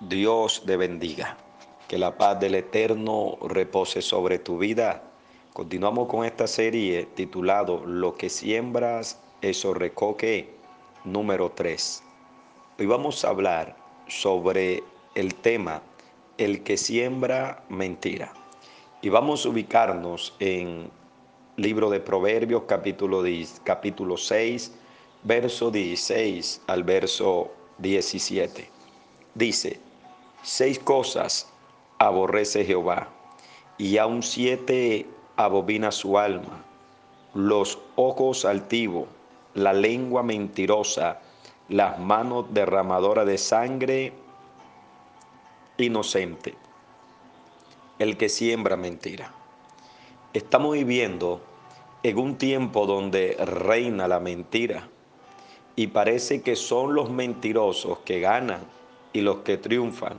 Dios te bendiga. Que la paz del Eterno repose sobre tu vida. Continuamos con esta serie titulado Lo que siembras, eso recoque, número 3. Hoy vamos a hablar sobre el tema El que siembra mentira. Y vamos a ubicarnos en libro de Proverbios capítulo, 10, capítulo 6, verso 16 al verso 17. Dice, seis cosas aborrece Jehová, y aun siete abobina su alma, los ojos altivos, la lengua mentirosa, las manos derramadoras de sangre inocente, el que siembra mentira. Estamos viviendo en un tiempo donde reina la mentira y parece que son los mentirosos que ganan y los que triunfan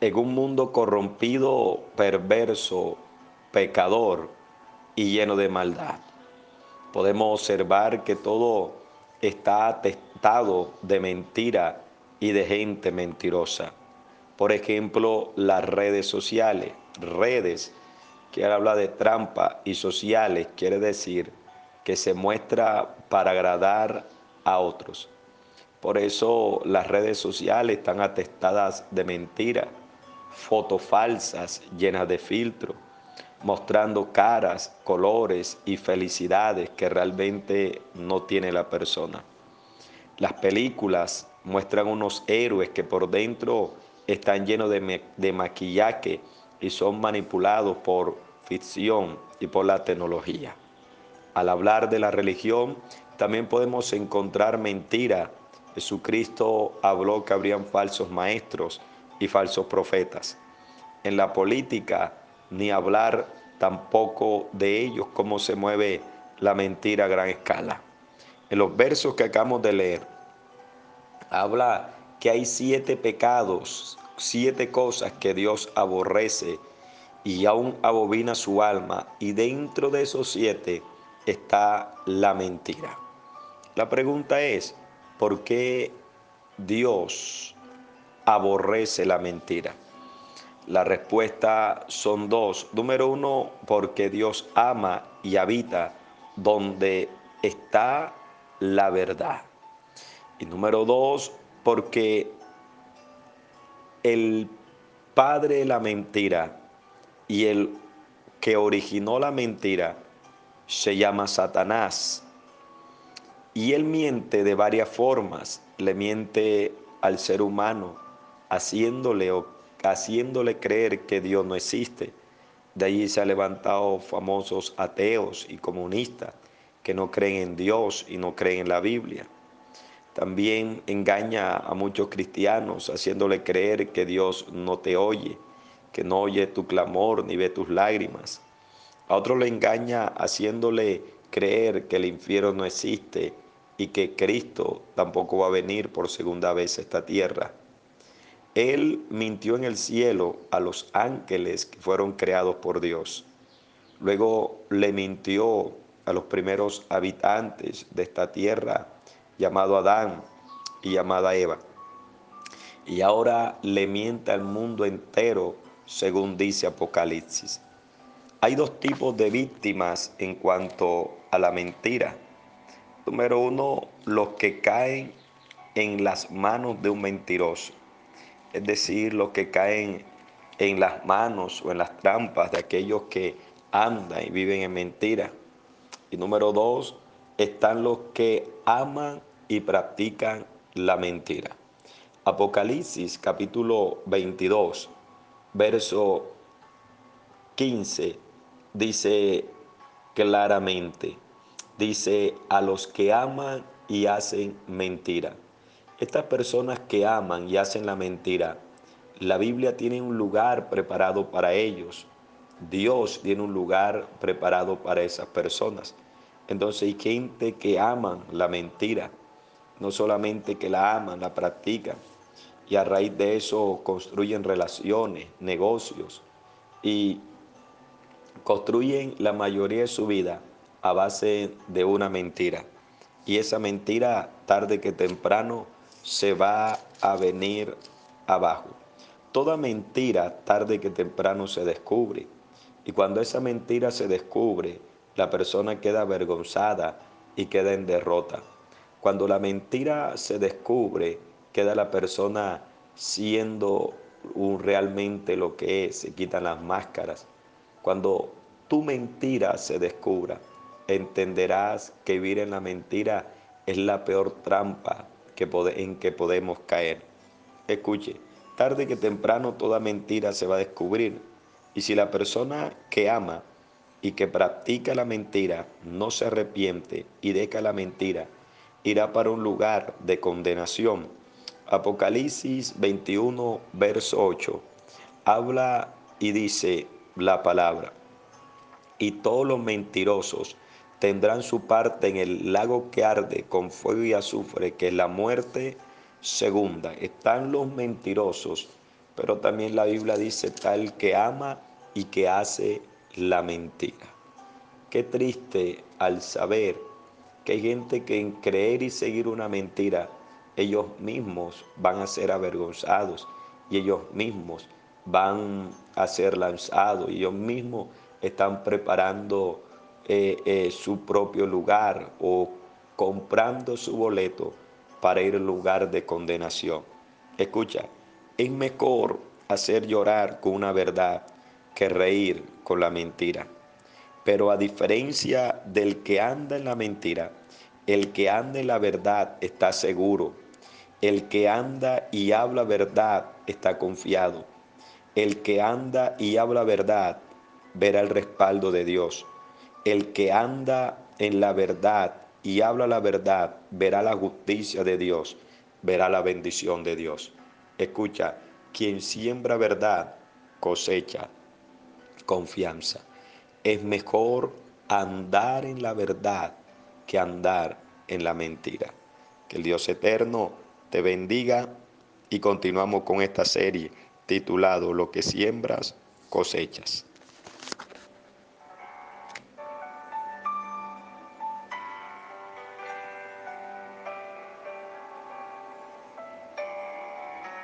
en un mundo corrompido, perverso, pecador y lleno de maldad. Podemos observar que todo está atestado de mentira y de gente mentirosa. Por ejemplo, las redes sociales, redes que habla de trampa y sociales, quiere decir que se muestra para agradar a otros. Por eso las redes sociales están atestadas de mentira, fotos falsas llenas de filtro, mostrando caras, colores y felicidades que realmente no tiene la persona. Las películas muestran unos héroes que por dentro están llenos de, de maquillaje y son manipulados por ficción y por la tecnología. Al hablar de la religión, también podemos encontrar mentira. Jesucristo habló que habrían falsos maestros y falsos profetas. En la política, ni hablar tampoco de ellos, cómo se mueve la mentira a gran escala. En los versos que acabamos de leer, habla que hay siete pecados, siete cosas que Dios aborrece y aún abobina su alma, y dentro de esos siete está la mentira. La pregunta es, ¿por qué Dios aborrece la mentira? La respuesta son dos. Número uno, porque Dios ama y habita donde está la verdad. Y número dos, porque el padre de la mentira y el que originó la mentira se llama Satanás. Y él miente de varias formas. Le miente al ser humano, haciéndole, haciéndole creer que Dios no existe. De allí se han levantado famosos ateos y comunistas que no creen en Dios y no creen en la Biblia. También engaña a muchos cristianos haciéndole creer que Dios no te oye, que no oye tu clamor ni ve tus lágrimas. A otro le engaña haciéndole creer que el infierno no existe y que Cristo tampoco va a venir por segunda vez a esta tierra. Él mintió en el cielo a los ángeles que fueron creados por Dios. Luego le mintió a los primeros habitantes de esta tierra, llamado Adán y llamada Eva. Y ahora le miente al mundo entero, según dice Apocalipsis. Hay dos tipos de víctimas en cuanto a la mentira. Número uno, los que caen en las manos de un mentiroso. Es decir, los que caen en las manos o en las trampas de aquellos que andan y viven en mentira. Y número dos, están los que aman y practican la mentira. Apocalipsis capítulo 22, verso 15, dice claramente, dice a los que aman y hacen mentira. Estas personas que aman y hacen la mentira, la Biblia tiene un lugar preparado para ellos. Dios tiene un lugar preparado para esas personas. Entonces hay gente que aman la mentira, no solamente que la aman, la practican. Y a raíz de eso construyen relaciones, negocios y construyen la mayoría de su vida a base de una mentira. Y esa mentira, tarde que temprano, se va a venir abajo. toda mentira tarde que temprano se descubre. Y cuando esa mentira se descubre, la persona queda avergonzada y queda en derrota. Cuando la mentira se descubre, queda la persona siendo realmente lo que es, se quitan las máscaras. Cuando tu mentira se descubra, entenderás que vivir en la mentira es la peor trampa que en que podemos caer. Escuche, tarde que temprano toda mentira se va a descubrir. Y si la persona que ama y que practica la mentira no se arrepiente y deja la mentira, irá para un lugar de condenación. Apocalipsis 21, verso 8, habla y dice la palabra, y todos los mentirosos tendrán su parte en el lago que arde con fuego y azufre, que es la muerte segunda. Están los mentirosos, pero también la Biblia dice tal que ama y que hace la mentira. Qué triste al saber que hay gente que en creer y seguir una mentira, ellos mismos van a ser avergonzados y ellos mismos van a ser lanzados y ellos mismos están preparando eh, eh, su propio lugar o comprando su boleto para ir al lugar de condenación. Escucha, es mejor hacer llorar con una verdad que reír con la mentira. Pero a diferencia del que anda en la mentira, el que anda en la verdad está seguro. El que anda y habla verdad está confiado. El que anda y habla verdad verá el respaldo de Dios. El que anda en la verdad y habla la verdad, verá la justicia de Dios, verá la bendición de Dios. Escucha, quien siembra verdad, cosecha confianza. Es mejor andar en la verdad que andar en la mentira. Que el Dios eterno te bendiga y continuamos con esta serie titulado Lo que siembras, cosechas.